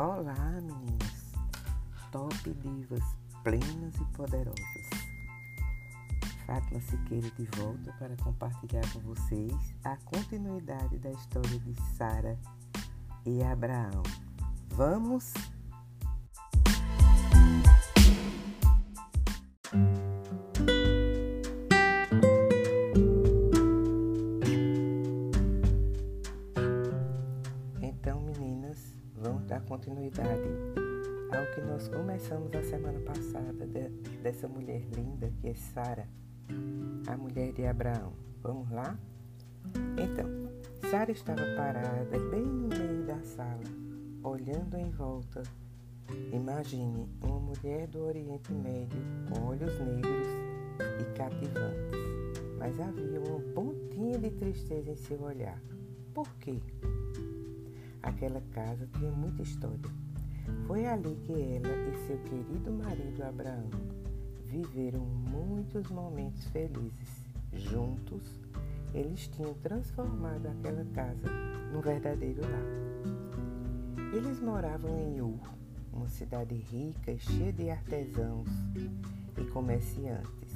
Olá, meninas, top divas plenas e poderosas. Fátima Siqueira de volta para compartilhar com vocês a continuidade da história de Sara e Abraão. Vamos? É Sara, a mulher de Abraão. Vamos lá? Então, Sara estava parada bem no meio da sala, olhando em volta. Imagine uma mulher do Oriente Médio com olhos negros e cativantes, mas havia uma pontinha de tristeza em seu olhar. Por quê? Aquela casa tinha muita história. Foi ali que ela e seu querido marido Abraão viveram muitos momentos felizes. Juntos, eles tinham transformado aquela casa num verdadeiro lar. Eles moravam em Ur, uma cidade rica e cheia de artesãos e comerciantes.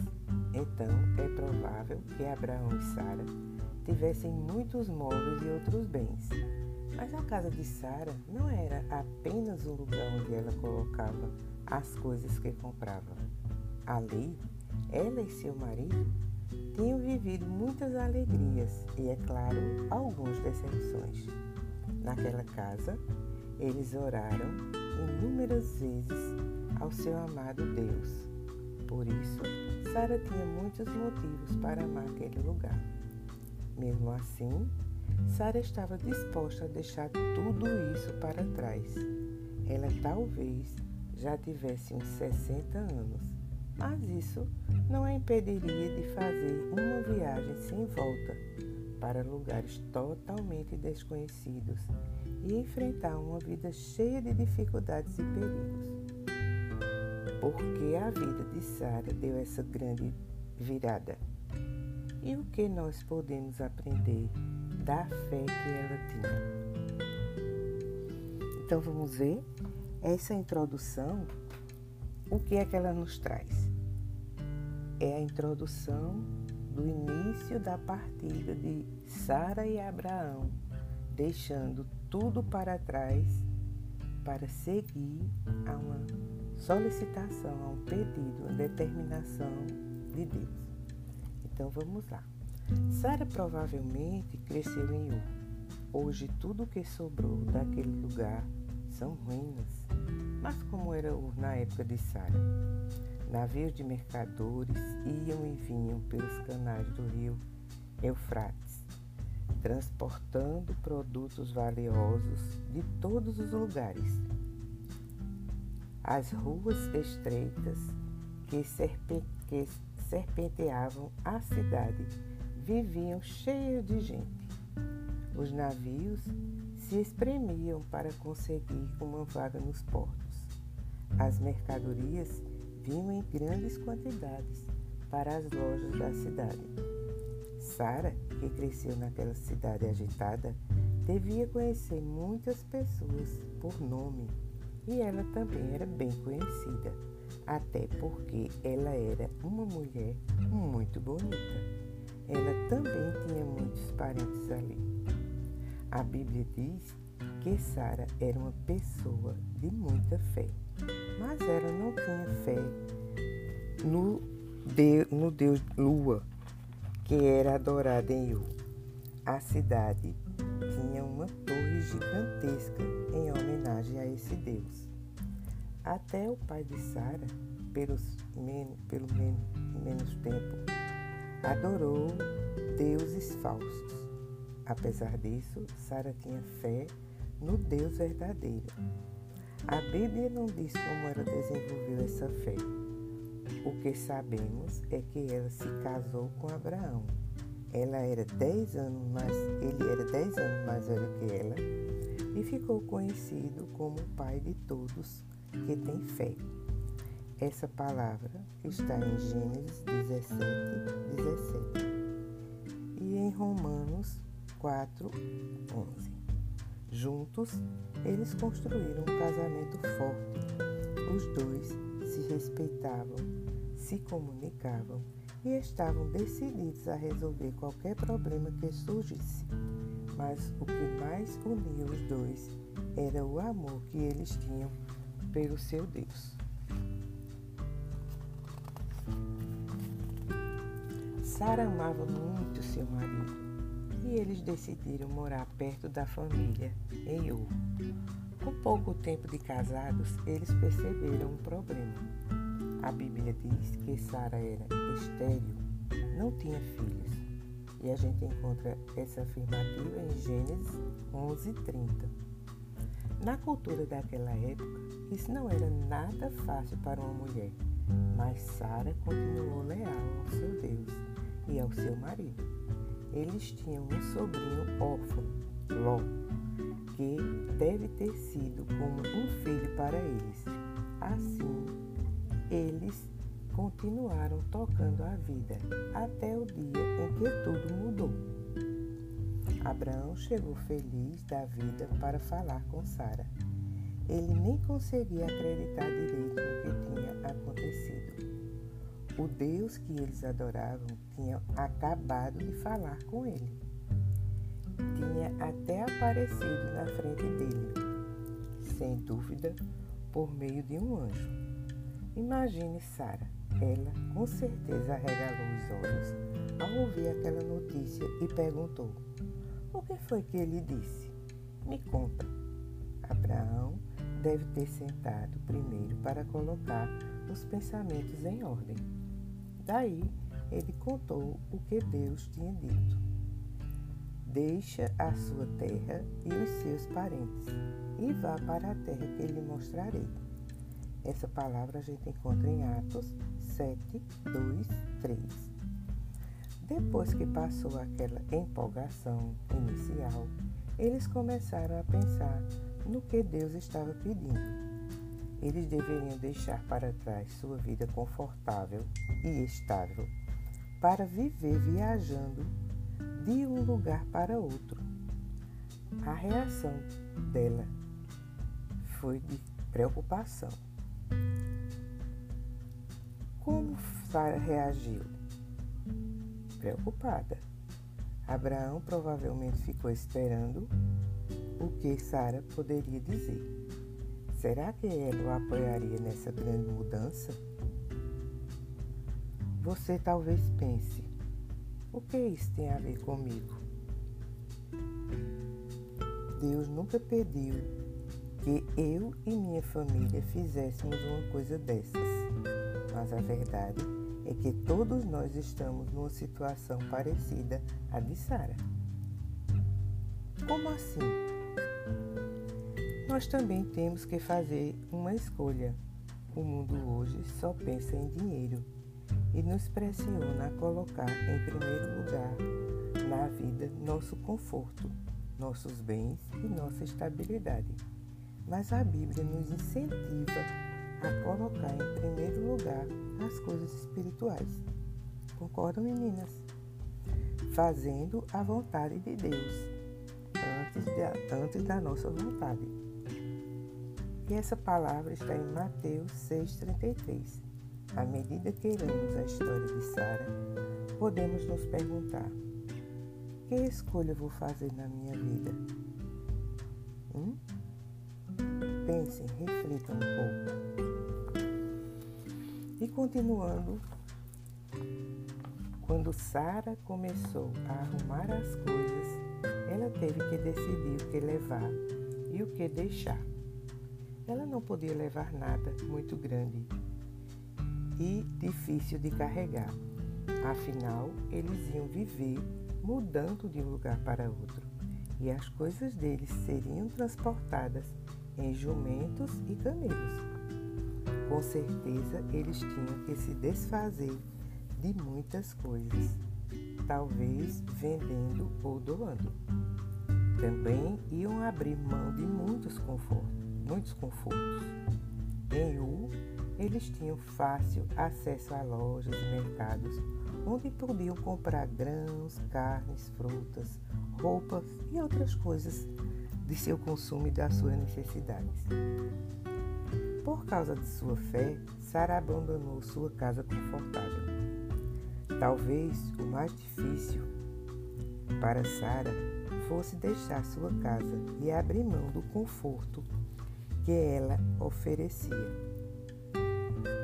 Então, é provável que Abraão e Sara tivessem muitos móveis e outros bens. Mas a casa de Sara não era apenas o lugar onde ela colocava as coisas que comprava. Ali, ela e seu marido tinham vivido muitas alegrias e, é claro, algumas decepções. Naquela casa, eles oraram inúmeras vezes ao seu amado Deus. Por isso, Sara tinha muitos motivos para amar aquele lugar. Mesmo assim, Sara estava disposta a deixar tudo isso para trás. Ela talvez já tivesse uns 60 anos, mas isso não a impediria de fazer uma viagem sem volta para lugares totalmente desconhecidos e enfrentar uma vida cheia de dificuldades e perigos. Porque a vida de Sara deu essa grande virada. E o que nós podemos aprender da fé que ela tinha? Então vamos ver essa introdução, o que é que ela nos traz? É a introdução do início da partida de Sara e Abraão, deixando tudo para trás para seguir a uma solicitação, a um pedido, a determinação de Deus. Então vamos lá. Sara provavelmente cresceu em Ur. Hoje tudo o que sobrou daquele lugar são ruínas. Mas como era Ur na época de Sara? Navios de mercadores iam e vinham pelos canais do rio Eufrates, transportando produtos valiosos de todos os lugares. As ruas estreitas que, serpe que serpenteavam a cidade viviam cheias de gente. Os navios se espremiam para conseguir uma vaga nos portos. As mercadorias vinham em grandes quantidades para as lojas da cidade. Sara, que cresceu naquela cidade agitada, devia conhecer muitas pessoas por nome e ela também era bem conhecida até porque ela era uma mulher muito bonita. Ela também tinha muitos parentes ali. A Bíblia diz que Sara era uma pessoa de muita fé, mas ela não tinha fé no, de, no Deus Lua, que era adorado em Yu. A cidade tinha uma torre gigantesca em homenagem a esse Deus. Até o pai de Sara, pelos men pelo men menos tempo, adorou deuses falsos. Apesar disso, Sara tinha fé no Deus verdadeiro. A Bíblia não diz como ela desenvolveu essa fé. O que sabemos é que ela se casou com Abraão. Ela era dez anos mais, ele era dez anos mais velho que ela e ficou conhecido como o pai de todos que tem fé. Essa palavra está em Gênesis 17, 17 e em Romanos 4, 11. Juntos, eles construíram um casamento forte. Os dois se respeitavam, se comunicavam e estavam decididos a resolver qualquer problema que surgisse. Mas o que mais unia os dois era o amor que eles tinham pelo seu Deus. Sara amava muito seu marido e eles decidiram morar perto da família, em. Com pouco tempo de casados, eles perceberam um problema. A Bíblia diz que Sara era estéril, não tinha filhos. E a gente encontra essa afirmativa em Gênesis 11:30. Na cultura daquela época, isso não era nada fácil para uma mulher, mas Sara continuou leal ao seu Deus e ao seu marido. Eles tinham um sobrinho órfão, Ló, que deve ter sido como um filho para eles. Assim, eles continuaram tocando a vida até o dia em que tudo mudou. Abraão chegou feliz da vida para falar com Sara. Ele nem conseguia acreditar direito no que tinha acontecido. O Deus que eles adoravam tinha acabado de falar com ele. Tinha até aparecido na frente dele, sem dúvida, por meio de um anjo. Imagine Sara. Ela com certeza arregalou os olhos ao ouvir aquela notícia e perguntou: O que foi que ele disse? Me conta. Abraão deve ter sentado primeiro para colocar os pensamentos em ordem. Daí ele contou o que Deus tinha dito. Deixa a sua terra e os seus parentes e vá para a terra que lhe mostrarei. Essa palavra a gente encontra em Atos 7, 2, 3. Depois que passou aquela empolgação inicial, eles começaram a pensar no que Deus estava pedindo eles deveriam deixar para trás sua vida confortável e estável para viver viajando de um lugar para outro. A reação dela foi de preocupação. Como Sara reagiu? Preocupada. Abraão provavelmente ficou esperando o que Sara poderia dizer. Será que ela o apoiaria nessa grande mudança? Você talvez pense: o que isso tem a ver comigo? Deus nunca pediu que eu e minha família fizéssemos uma coisa dessas, mas a verdade é que todos nós estamos numa situação parecida à de Sara. Como assim? nós também temos que fazer uma escolha. O mundo hoje só pensa em dinheiro e nos pressiona a colocar em primeiro lugar na vida nosso conforto, nossos bens e nossa estabilidade. Mas a Bíblia nos incentiva a colocar em primeiro lugar as coisas espirituais. Concordam, meninas? Fazendo a vontade de Deus antes, antes da nossa vontade. E essa palavra está em Mateus 6,33. À medida que lemos a história de Sara, podemos nos perguntar: que escolha vou fazer na minha vida? Hum? Pensem, reflitam um pouco. E continuando, quando Sara começou a arrumar as coisas, ela teve que decidir o que levar e o que deixar. Ela não podia levar nada muito grande e difícil de carregar. Afinal, eles iam viver mudando de um lugar para outro e as coisas deles seriam transportadas em jumentos e camelos. Com certeza, eles tinham que se desfazer de muitas coisas, talvez vendendo ou doando. Também iam abrir mão de muitos confortos muitos confortos. Em U, eles tinham fácil acesso a lojas e mercados onde podiam comprar grãos, carnes, frutas, roupas e outras coisas de seu consumo e das suas necessidades. Por causa de sua fé, Sara abandonou sua casa confortável. Talvez o mais difícil para Sara fosse deixar sua casa e abrir mão do conforto que ela oferecia.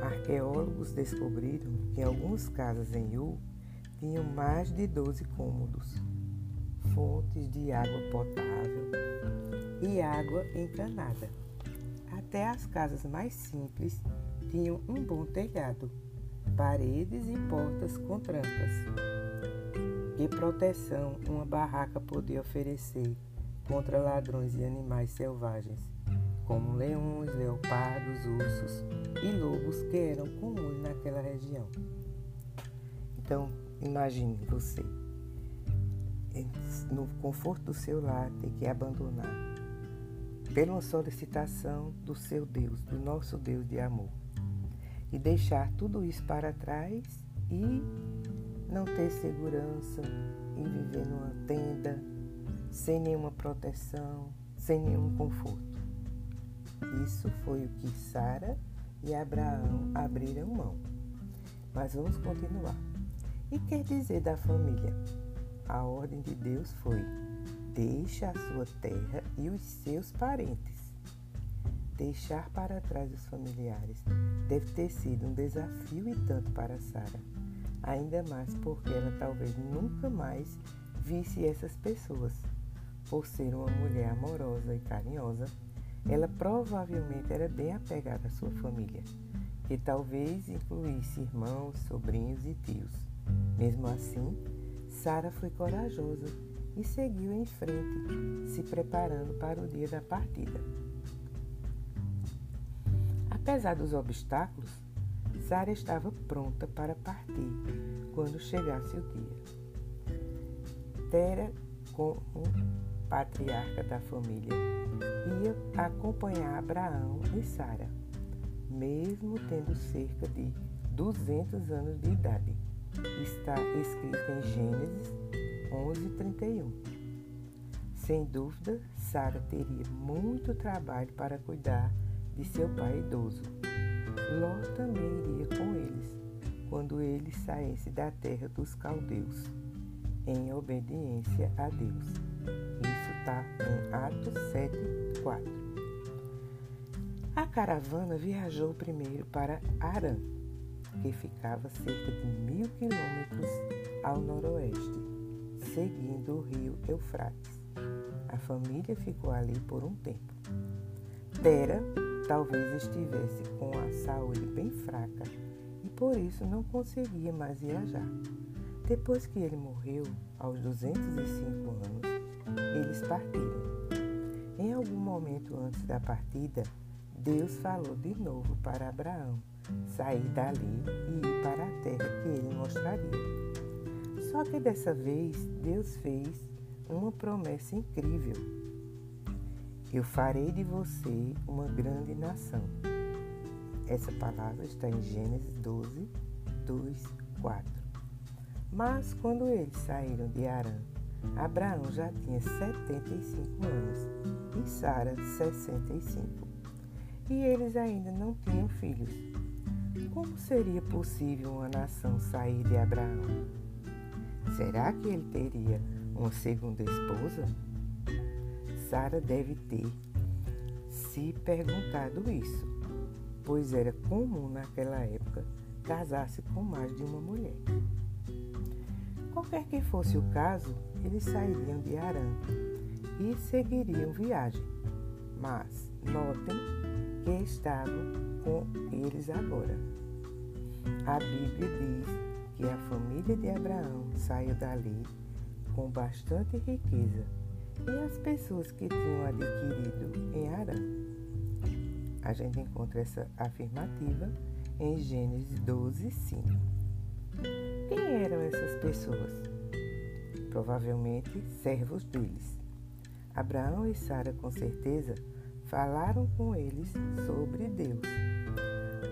Arqueólogos descobriram que algumas casas em Yu tinham mais de 12 cômodos, fontes de água potável e água encanada. Até as casas mais simples tinham um bom telhado, paredes e portas com trancas. Que proteção uma barraca podia oferecer contra ladrões e animais selvagens, como leões, leopardos, ursos e lobos que eram comuns naquela região. Então, imagine você, no conforto do seu lar, ter que abandonar pela uma solicitação do seu Deus, do nosso Deus de amor. E deixar tudo isso para trás e não ter segurança e viver numa tenda, sem nenhuma proteção, sem nenhum conforto. Isso foi o que Sara e Abraão abriram mão. Mas vamos continuar. E quer dizer da família? A ordem de Deus foi Deixa a sua terra e os seus parentes. Deixar para trás os familiares deve ter sido um desafio e tanto para Sara, ainda mais porque ela talvez nunca mais visse essas pessoas. Por ser uma mulher amorosa e carinhosa, ela provavelmente era bem apegada à sua família, que talvez incluísse irmãos, sobrinhos e tios. Mesmo assim, Sara foi corajosa e seguiu em frente, se preparando para o dia da partida. Apesar dos obstáculos, Sara estava pronta para partir quando chegasse o dia. Tera, como patriarca da família, ia acompanhar Abraão e Sara, mesmo tendo cerca de 200 anos de idade. Está escrito em Gênesis 11:31. Sem dúvida, Sara teria muito trabalho para cuidar de seu pai idoso. Ló também iria com eles, quando eles saíssem da terra dos caldeus, em obediência a Deus. Está em Atos 7, 4. A caravana viajou primeiro para Arã, que ficava cerca de mil quilômetros ao noroeste seguindo o rio Eufrates. A família ficou ali por um tempo. Tera talvez estivesse com a saúde bem fraca e por isso não conseguia mais viajar. Depois que ele morreu, aos 205 anos, eles partiram. Em algum momento antes da partida, Deus falou de novo para Abraão sair dali e ir para a terra que ele mostraria. Só que dessa vez Deus fez uma promessa incrível. Eu farei de você uma grande nação. Essa palavra está em Gênesis 12, 2, 4. Mas quando eles saíram de Arã, Abraão já tinha 75 anos e Sara 65. E eles ainda não tinham filhos. Como seria possível uma nação sair de Abraão? Será que ele teria uma segunda esposa? Sara deve ter se perguntado isso, pois era comum naquela época casar-se com mais de uma mulher. Qualquer que fosse o caso, eles sairiam de Arã e seguiriam viagem. Mas notem que estavam com eles agora. A Bíblia diz que a família de Abraão saiu dali com bastante riqueza e as pessoas que tinham adquirido em Arã. A gente encontra essa afirmativa em Gênesis 12, 5. Quem eram essas pessoas? Provavelmente servos deles. Abraão e Sara, com certeza, falaram com eles sobre Deus.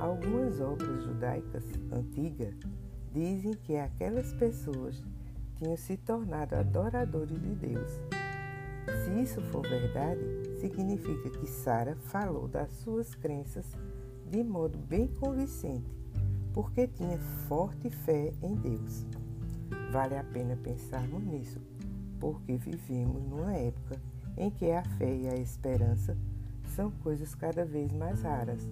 Algumas obras judaicas antigas Dizem que aquelas pessoas tinham se tornado adoradores de Deus. Se isso for verdade, significa que Sara falou das suas crenças de modo bem convincente, porque tinha forte fé em Deus. Vale a pena pensarmos nisso, porque vivemos numa época em que a fé e a esperança são coisas cada vez mais raras.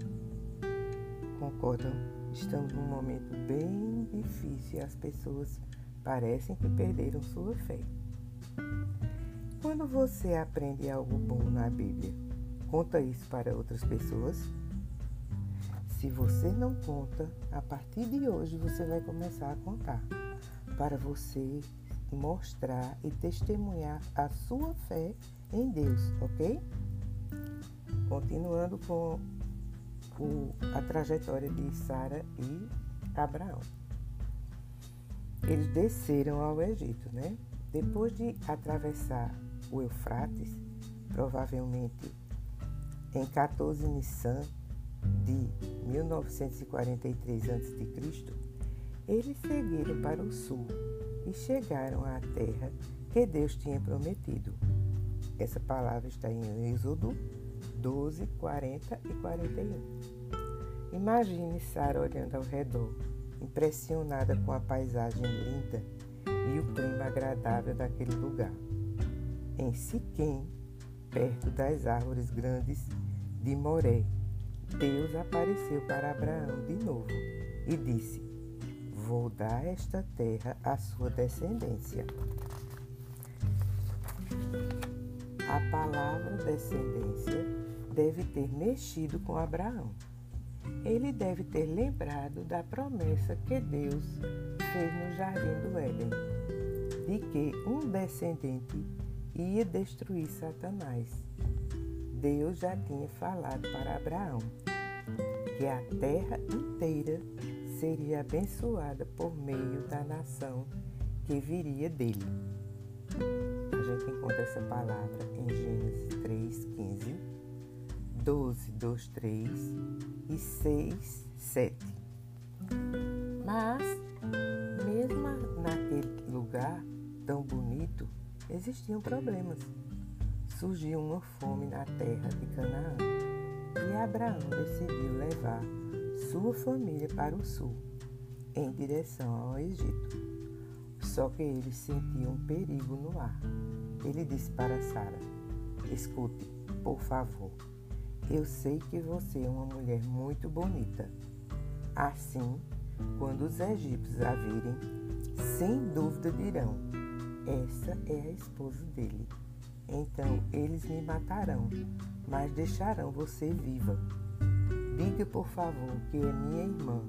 Concordam? Estamos num momento bem difícil e as pessoas parecem que perderam sua fé. Quando você aprende algo bom na Bíblia, conta isso para outras pessoas? Se você não conta, a partir de hoje você vai começar a contar para você mostrar e testemunhar a sua fé em Deus, ok? Continuando com o, a trajetória de Sara e Abraão. Eles desceram ao Egito, né? Depois de atravessar o Eufrates, provavelmente em 14 Nissan de 1943 a.C., eles seguiram para o sul e chegaram à terra que Deus tinha prometido. Essa palavra está em Êxodo 12, 40 e 41. Imagine Sara olhando ao redor, impressionada com a paisagem linda e o clima agradável daquele lugar. Em Siquém, perto das árvores grandes de Moré, Deus apareceu para Abraão de novo e disse: Vou dar esta terra à sua descendência. A palavra descendência deve ter mexido com Abraão. Ele deve ter lembrado da promessa que Deus fez no jardim do Éden, de que um descendente ia destruir Satanás. Deus já tinha falado para Abraão que a terra inteira seria abençoada por meio da nação que viria dele. A gente encontra essa palavra em Gênesis 3, 15, 12, 2, 3 e 6, 7. Mas, mesmo naquele lugar tão bonito, existiam problemas. Surgiu uma fome na terra de Canaã e Abraão decidiu levar sua família para o sul, em direção ao Egito. Só que ele sentiu um perigo no ar. Ele disse para Sara: Escute, por favor, eu sei que você é uma mulher muito bonita. Assim, quando os egípcios a virem, sem dúvida dirão: Essa é a esposa dele. Então eles me matarão, mas deixarão você viva. Diga, por favor, que é minha irmã,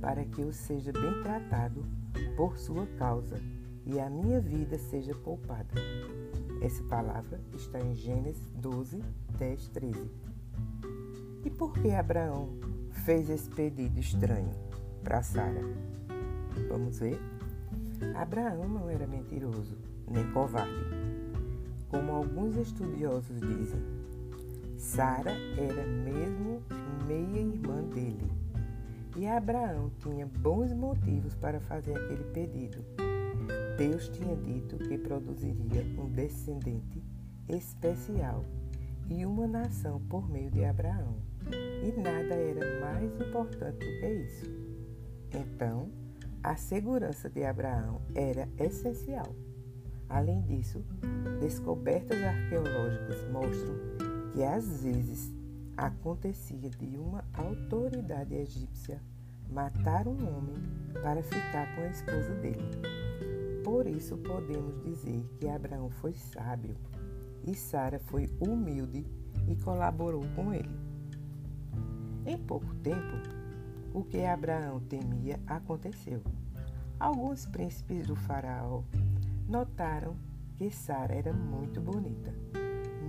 para que eu seja bem tratado por sua causa e a minha vida seja poupada. Essa palavra está em Gênesis 12, 10, 13. E por que Abraão fez esse pedido estranho para Sara? Vamos ver? Abraão não era mentiroso nem covarde. Como alguns estudiosos dizem, Sara era mesmo meia-irmã dele. E Abraão tinha bons motivos para fazer aquele pedido. Deus tinha dito que produziria um descendente especial e uma nação por meio de Abraão. E nada era mais importante do que isso. Então, a segurança de Abraão era essencial. Além disso, descobertas arqueológicas mostram que às vezes acontecia de uma autoridade egípcia matar um homem para ficar com a esposa dele. Por isso podemos dizer que Abraão foi sábio e Sara foi humilde e colaborou com ele. Em pouco tempo, o que Abraão temia aconteceu. Alguns príncipes do faraó notaram que Sara era muito bonita,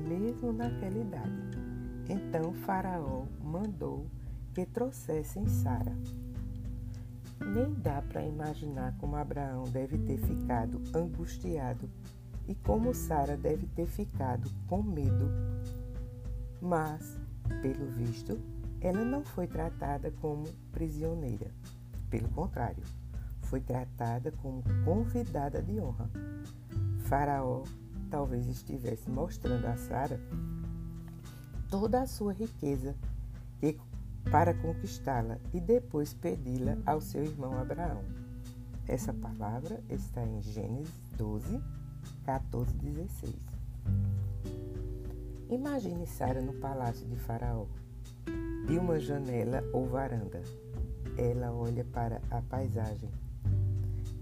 mesmo naquela idade. Então Faraó mandou que trouxessem Sara. Nem dá para imaginar como Abraão deve ter ficado angustiado e como Sara deve ter ficado com medo. Mas, pelo visto, ela não foi tratada como prisioneira. Pelo contrário, foi tratada como convidada de honra. Faraó talvez estivesse mostrando a Sara toda a sua riqueza e, para conquistá-la e depois pedi-la ao seu irmão Abraão. Essa palavra está em Gênesis 12, 14 e 16. Imagine Sara no palácio de Faraó, de uma janela ou varanda. Ela olha para a paisagem.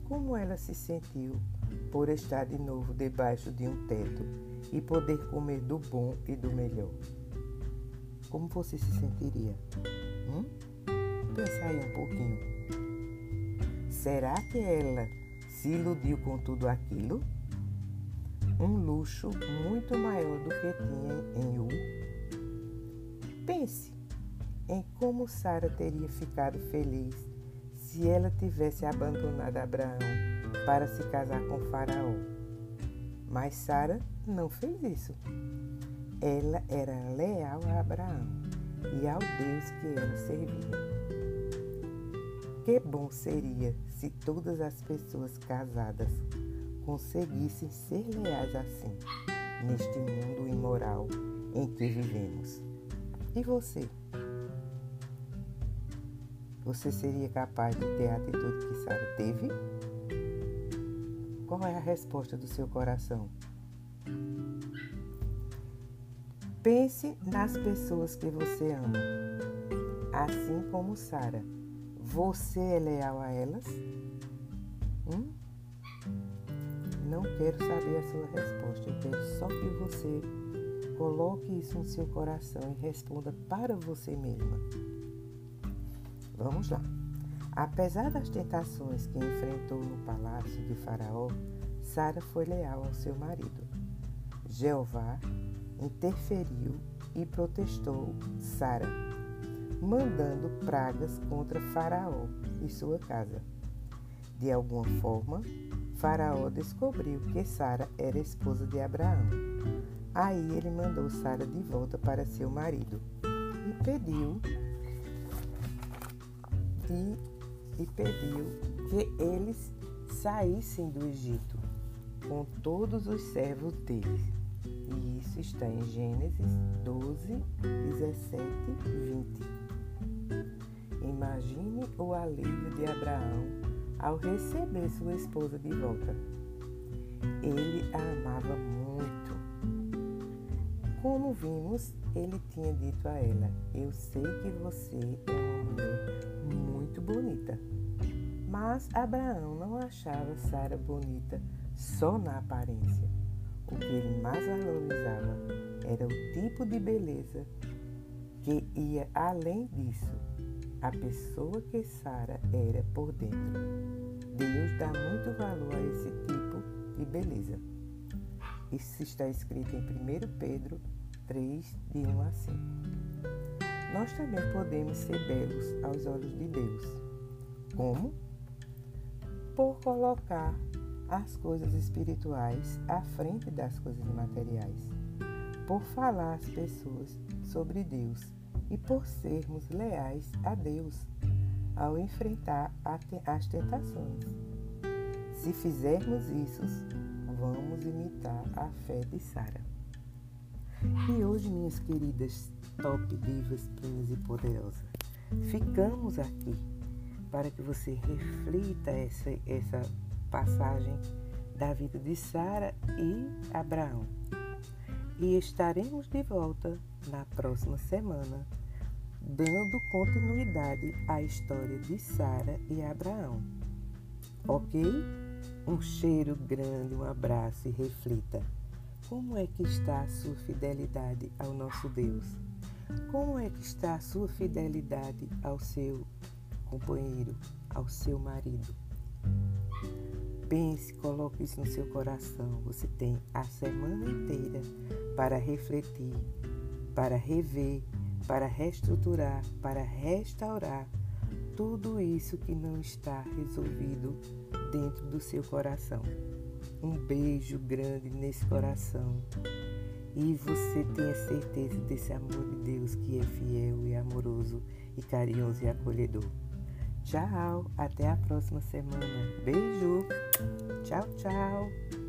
Como ela se sentiu por estar de novo debaixo de um teto e poder comer do bom e do melhor? Como você se sentiria? Hum? Aí um pouquinho. Será que ela se iludiu com tudo aquilo? Um luxo muito maior do que tinha em U. Pense em como Sara teria ficado feliz se ela tivesse abandonado Abraão para se casar com Faraó. Mas Sara não fez isso. Ela era leal a Abraão e ao Deus que ela servia. Que bom seria se todas as pessoas casadas conseguissem ser leais assim, neste mundo imoral em que vivemos. E você? Você seria capaz de ter a atitude que Sara teve? Qual é a resposta do seu coração? Pense nas pessoas que você ama, assim como Sara. Você é leal a elas? Hum? Não quero saber a sua resposta. Eu quero só que você coloque isso no seu coração e responda para você mesma. Vamos lá. Apesar das tentações que enfrentou no palácio de Faraó, Sara foi leal ao seu marido. Jeová interferiu e protestou Sara, mandando pragas contra Faraó e sua casa. De alguma forma, Faraó descobriu que Sara era esposa de Abraão. Aí ele mandou Sara de volta para seu marido e pediu e, e pediu que eles saíssem do Egito com todos os servos deles. E isso está em Gênesis 12, 17 e 20. Imagine o alívio de Abraão ao receber sua esposa de volta. Ele a amava muito. Como vimos, ele tinha dito a ela: Eu sei que você é uma mulher muito bonita. Mas Abraão não achava Sara bonita só na aparência. O que ele mais valorizava era o tipo de beleza que ia além disso, a pessoa que Sara era por dentro. Deus dá muito valor a esse tipo de beleza. Isso está escrito em 1 Pedro 3, de 1 a 5. Nós também podemos ser belos aos olhos de Deus. Como? Por colocar as coisas espirituais à frente das coisas materiais, por falar às pessoas sobre Deus e por sermos leais a Deus ao enfrentar as tentações. Se fizermos isso, vamos imitar a fé de Sara. E hoje, minhas queridas top divas, plenas e poderosas, ficamos aqui para que você reflita essa, essa passagem da vida de Sara e Abraão. E estaremos de volta na próxima semana, dando continuidade à história de Sara e Abraão. Ok? Um cheiro grande, um abraço e reflita. Como é que está a sua fidelidade ao nosso Deus? Como é que está a sua fidelidade ao seu companheiro, ao seu marido? Pense, coloque isso no seu coração. Você tem a semana inteira para refletir, para rever, para reestruturar, para restaurar tudo isso que não está resolvido dentro do seu coração. Um beijo grande nesse coração. E você tenha certeza desse amor de Deus que é fiel e amoroso e carinhoso e acolhedor. Tchau, até a próxima semana. Beijo. Tchau, tchau.